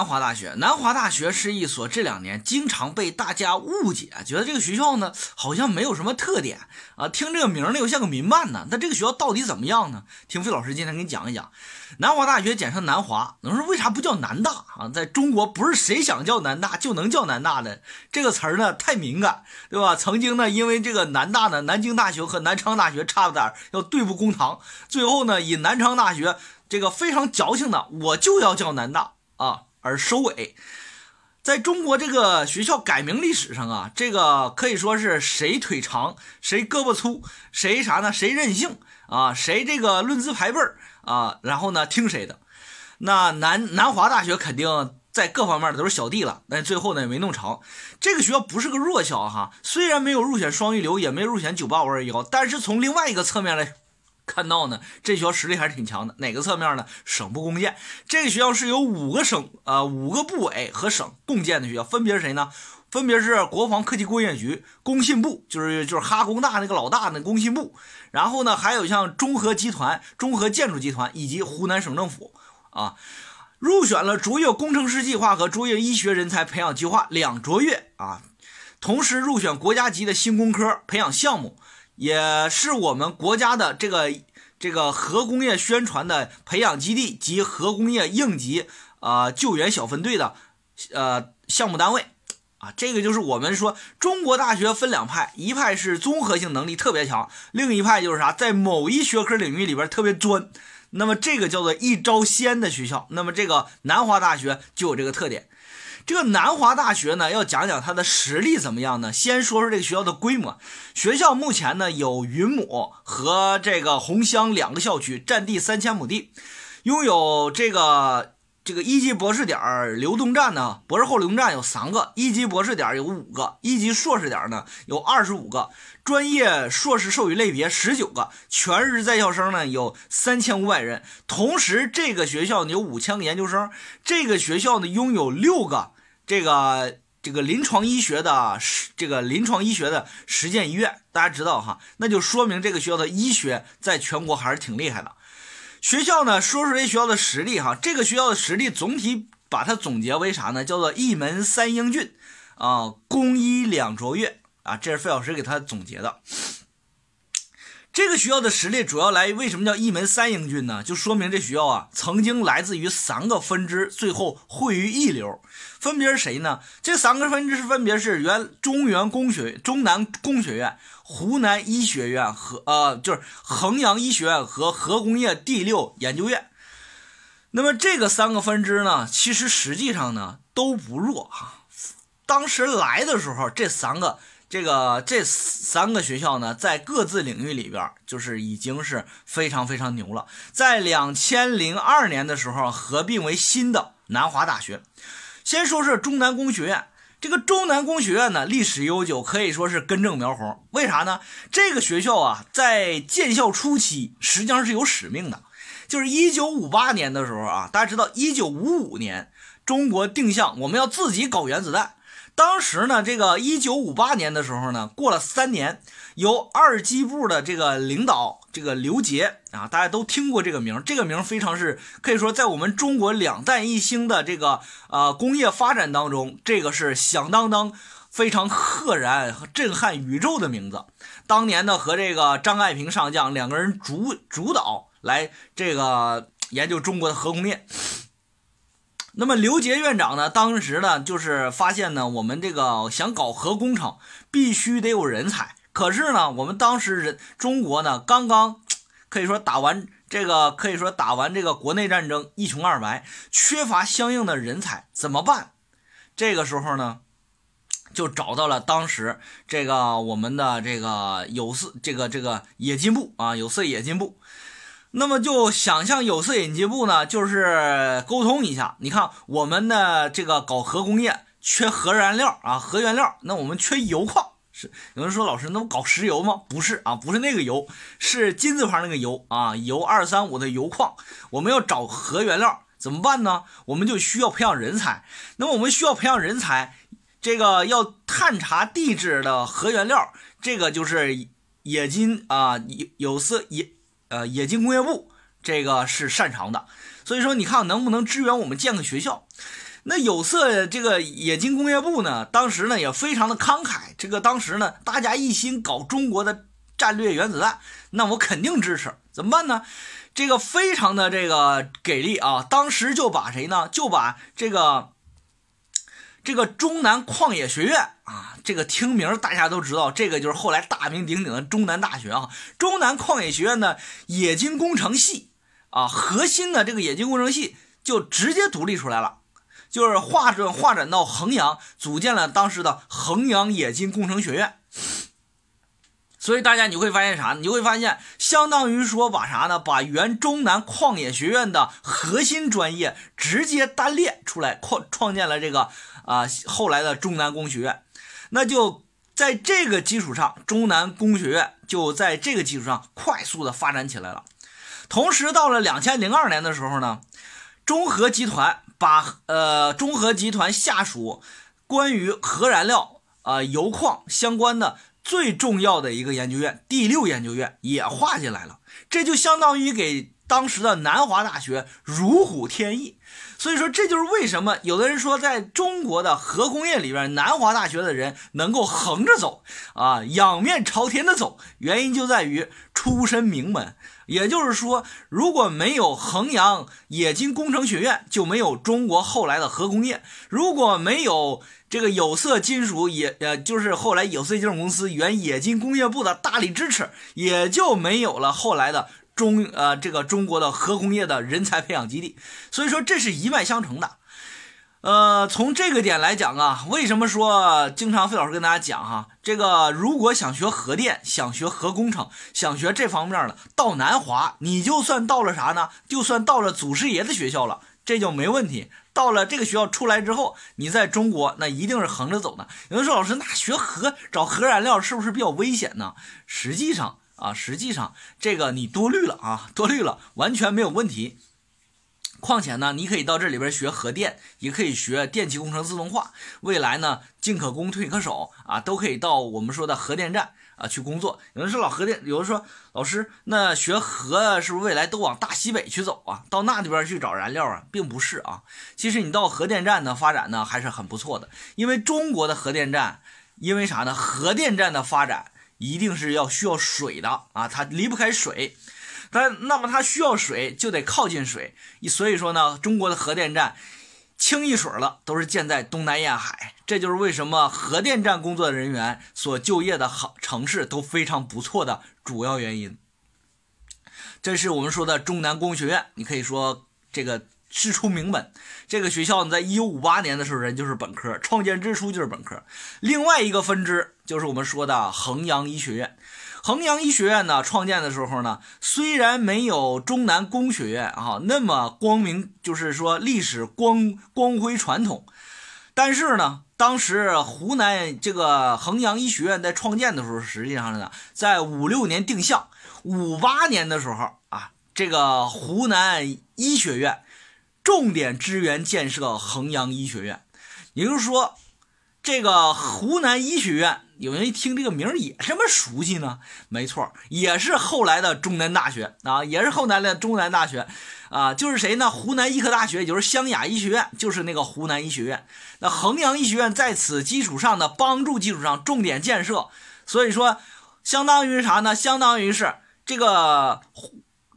南华大学，南华大学是一所这两年经常被大家误解，觉得这个学校呢好像没有什么特点啊，听这个名呢又像个民办呢。那这个学校到底怎么样呢？听费老师今天给你讲一讲。南华大学简称南华，能说为啥不叫南大啊？在中国不是谁想叫南大就能叫南大的，这个词儿呢太敏感，对吧？曾经呢因为这个南大呢，南京大学和南昌大学差点要对簿公堂，最后呢以南昌大学这个非常矫情的我就要叫南大啊。而收尾，在中国这个学校改名历史上啊，这个可以说是谁腿长谁胳膊粗，谁啥呢？谁任性啊？谁这个论资排辈儿啊？然后呢听谁的？那南南华大学肯定在各方面都是小弟了，但最后呢也没弄成。这个学校不是个弱校哈，虽然没有入选双一流，也没入选九八五二幺，但是从另外一个侧面来。看到呢，这学校实力还是挺强的。哪个侧面呢？省部共建，这个学校是由五个省呃五个部委和省共建的学校，分别是谁呢？分别是国防科技工业局、工信部，就是就是哈工大那个老大那工信部。然后呢，还有像中核集团、中核建筑集团以及湖南省政府啊，入选了卓越工程师计划和卓越医学人才培养计划两卓越啊，同时入选国家级的新工科培养项目。也是我们国家的这个这个核工业宣传的培养基地及核工业应急啊救援小分队的呃项目单位啊，这个就是我们说中国大学分两派，一派是综合性能力特别强，另一派就是啥，在某一学科领域里边特别专，那么这个叫做一招鲜的学校，那么这个南华大学就有这个特点。这个南华大学呢，要讲讲它的实力怎么样呢？先说说这个学校的规模。学校目前呢有云母和这个红乡两个校区，占地三千亩地，拥有这个这个一级博士点流动站呢，博士后流动站有三个，一级博士点有五个，一级硕士点呢有二十五个，专业硕士授予类别十九个，全日制在校生呢有三千五百人。同时，这个学校呢有五千个研究生，这个学校呢拥有六个。这个这个临床医学的实这个临床医学的实践医院，大家知道哈，那就说明这个学校的医学在全国还是挺厉害的。学校呢，说说这学校的实力哈，这个学校的实力总体把它总结为啥呢？叫做一门三英俊啊，工医两卓越啊，这是费老师给他总结的。这个学校的实力主要来，为什么叫一门三英俊呢？就说明这学校啊，曾经来自于三个分支，最后汇于一流。分别是谁呢？这三个分支分别是原中原工学、中南工学院、湖南医学院和呃，就是衡阳医学院和核工业第六研究院。那么这个三个分支呢，其实实际上呢都不弱哈。当时来的时候，这三个。这个这三个学校呢，在各自领域里边，就是已经是非常非常牛了。在两千零二年的时候，合并为新的南华大学。先说说中南工学院，这个中南工学院呢，历史悠久，可以说是根正苗红。为啥呢？这个学校啊，在建校初期实际上是有使命的，就是一九五八年的时候啊，大家知道，一九五五年中国定向我们要自己搞原子弹。当时呢，这个一九五八年的时候呢，过了三年，由二机部的这个领导，这个刘杰啊，大家都听过这个名，这个名非常是可以说在我们中国两弹一星的这个呃工业发展当中，这个是响当当非常赫然和震撼宇宙的名字。当年呢，和这个张爱萍上将两个人主主导来这个研究中国的核工业。那么刘杰院长呢？当时呢，就是发现呢，我们这个想搞核工程，必须得有人才。可是呢，我们当时人中国呢，刚刚可以说打完这个，可以说打完这个国内战争，一穷二白，缺乏相应的人才，怎么办？这个时候呢，就找到了当时这个我们的这个有色这个这个冶金部啊，有色冶金部。那么就想象有色引进部呢，就是沟通一下。你看我们的这个搞核工业缺核燃料啊，核原料，那我们缺油矿。是有人说老师，那不搞石油吗？不是啊，不是那个油，是金字旁那个油啊，油二三五的油矿。我们要找核原料怎么办呢？我们就需要培养人才。那么我们需要培养人才，这个要探查地质的核原料，这个就是冶金啊，有有色冶。呃，冶金工业部这个是擅长的，所以说你看能不能支援我们建个学校？那有色这个冶金工业部呢，当时呢也非常的慷慨。这个当时呢，大家一心搞中国的战略原子弹，那我肯定支持。怎么办呢？这个非常的这个给力啊！当时就把谁呢？就把这个这个中南矿业学院啊，这个听名大家都知道，这个就是后来大名鼎鼎的中南大学啊。中南矿业学院的冶金工程系啊，核心的这个冶金工程系就直接独立出来了。就是划转划转到衡阳，组建了当时的衡阳冶金工程学院。所以大家你会发现啥？你会发现，相当于说把啥呢？把原中南矿业学院的核心专业直接单列出来，创创建了这个啊后来的中南工学院。那就在这个基础上，中南工学院就在这个基础上快速的发展起来了。同时，到了两千零二年的时候呢，中核集团。把呃中核集团下属关于核燃料啊油矿相关的最重要的一个研究院第六研究院也划进来了，这就相当于给当时的南华大学如虎添翼。所以说，这就是为什么有的人说，在中国的核工业里边，南华大学的人能够横着走啊，仰面朝天的走，原因就在于出身名门。也就是说，如果没有衡阳冶金工程学院，就没有中国后来的核工业；如果没有这个有色金属冶，呃，就是后来有色金属公司原冶金工业部的大力支持，也就没有了后来的中，呃，这个中国的核工业的人才培养基地。所以说，这是一脉相承的。呃，从这个点来讲啊，为什么说经常费老师跟大家讲哈，这个如果想学核电、想学核工程、想学这方面的，到南华，你就算到了啥呢？就算到了祖师爷的学校了，这就没问题。到了这个学校出来之后，你在中国那一定是横着走的。有人说老师，那学核找核燃料是不是比较危险呢？实际上啊，实际上这个你多虑了啊，多虑了，完全没有问题。况且呢，你可以到这里边学核电，也可以学电气工程自动化。未来呢，进可攻退可守啊，都可以到我们说的核电站啊去工作。有人说老核电，有人说老师，那学核是不是未来都往大西北去走啊？到那里边去找燃料啊？并不是啊。其实你到核电站呢发展呢还是很不错的，因为中国的核电站，因为啥呢？核电站的发展一定是要需要水的啊，它离不开水。但那么它需要水，就得靠近水，所以说呢，中国的核电站清一水了都是建在东南沿海，这就是为什么核电站工作人员所就业的好城市都非常不错的主要原因。这是我们说的中南工学院，你可以说这个师出名门。这个学校呢，在一九五八年的时候，人就是本科，创建之初就是本科。另外一个分支就是我们说的衡阳医学院。衡阳医学院呢，创建的时候呢，虽然没有中南工学院啊那么光明，就是说历史光光辉传统，但是呢，当时湖南这个衡阳医学院在创建的时候，实际上呢，在五六年定向，五八年的时候啊，这个湖南医学院重点支援建设衡阳医学院，也就是说，这个湖南医学院。有人一听这个名儿也这么熟悉呢？没错，也是后来的中南大学啊，也是后来的中南大学啊，就是谁呢？湖南医科大学，也就是湘雅医学院，就是那个湖南医学院。那衡阳医学院在此基础上的帮助基础上重点建设，所以说相当于啥呢？相当于是这个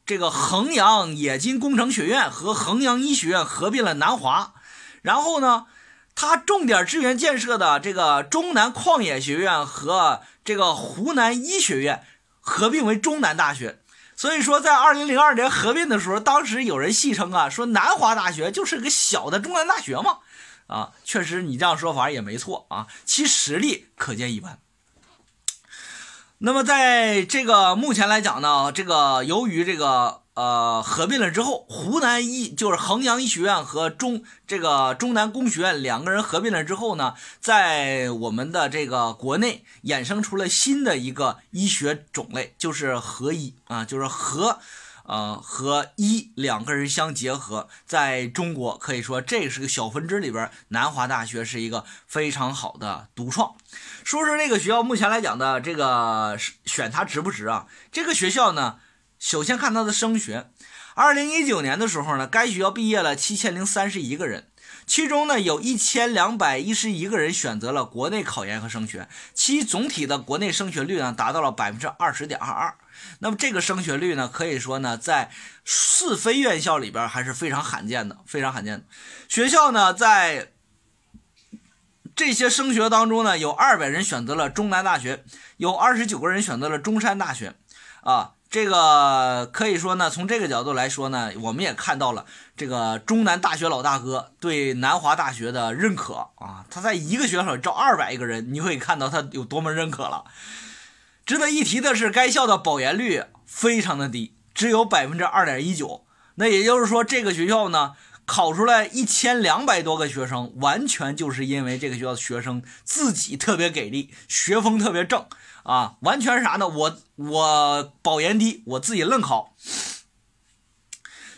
这个衡阳冶金工程学院和衡阳医学院合并了南华，然后呢？他重点支援建设的这个中南矿业学院和这个湖南医学院合并为中南大学，所以说在二零零二年合并的时候，当时有人戏称啊，说南华大学就是个小的中南大学嘛，啊，确实你这样说法也没错啊，其实力可见一斑。那么在这个目前来讲呢，这个由于这个。呃，合并了之后，湖南医就是衡阳医学院和中这个中南工学院两个人合并了之后呢，在我们的这个国内衍生出了新的一个医学种类，就是核医啊，就是核，呃，和医两个人相结合，在中国可以说这是个小分支里边，南华大学是一个非常好的独创。说说这个学校目前来讲的这个选它值不值啊？这个学校呢？首先看它的升学，二零一九年的时候呢，该学校毕业了七千零三十一个人，其中呢有一千两百一十一个人选择了国内考研和升学，其总体的国内升学率呢达到了百分之二十点二二。那么这个升学率呢，可以说呢，在四非院校里边还是非常罕见的，非常罕见的。学校呢，在这些升学当中呢，有二百人选择了中南大学，有二十九个人选择了中山大学，啊，这个可以说呢，从这个角度来说呢，我们也看到了这个中南大学老大哥对南华大学的认可啊，他在一个学校招二百个人，你可以看到他有多么认可了。值得一提的是，该校的保研率非常的低，只有百分之二点一九。那也就是说，这个学校呢，考出来一千两百多个学生，完全就是因为这个学校的学生自己特别给力，学风特别正啊，完全是啥呢？我我保研低，我自己愣考。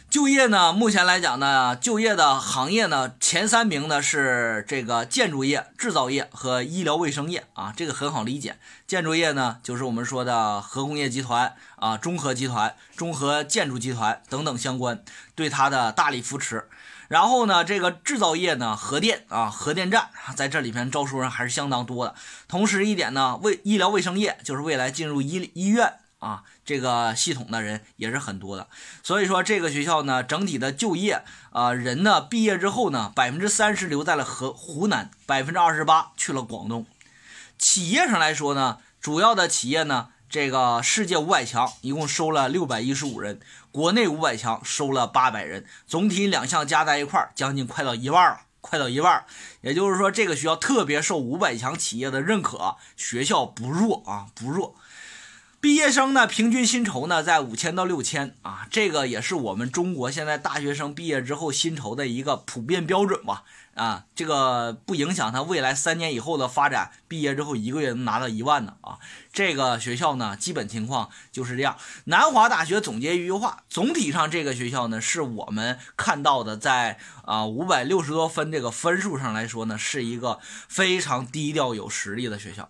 就业呢，目前来讲呢，就业的行业呢，前三名呢是这个建筑业、制造业和医疗卫生业啊，这个很好理解。建筑业呢，就是我们说的核工业集团啊、中核集团、中核建筑集团等等相关，对它的大力扶持。然后呢，这个制造业呢，核电啊，核电站在这里边招收人还是相当多的。同时一点呢，卫医疗卫生业就是未来进入医医院。啊，这个系统的人也是很多的，所以说这个学校呢，整体的就业啊人呢，毕业之后呢，百分之三十留在了河湖南，百分之二十八去了广东。企业上来说呢，主要的企业呢，这个世界五百强一共收了六百一十五人，国内五百强收了八百人，总体两项加在一块儿，将近快到一万了，快到一万。也就是说，这个学校特别受五百强企业的认可，学校不弱啊，不弱。毕业生呢，平均薪酬呢在五千到六千啊，这个也是我们中国现在大学生毕业之后薪酬的一个普遍标准吧。啊，这个不影响他未来三年以后的发展。毕业之后一个月能拿到一万呢啊！这个学校呢，基本情况就是这样。南华大学总结一句话：总体上这个学校呢，是我们看到的在啊五百六十多分这个分数上来说呢，是一个非常低调有实力的学校。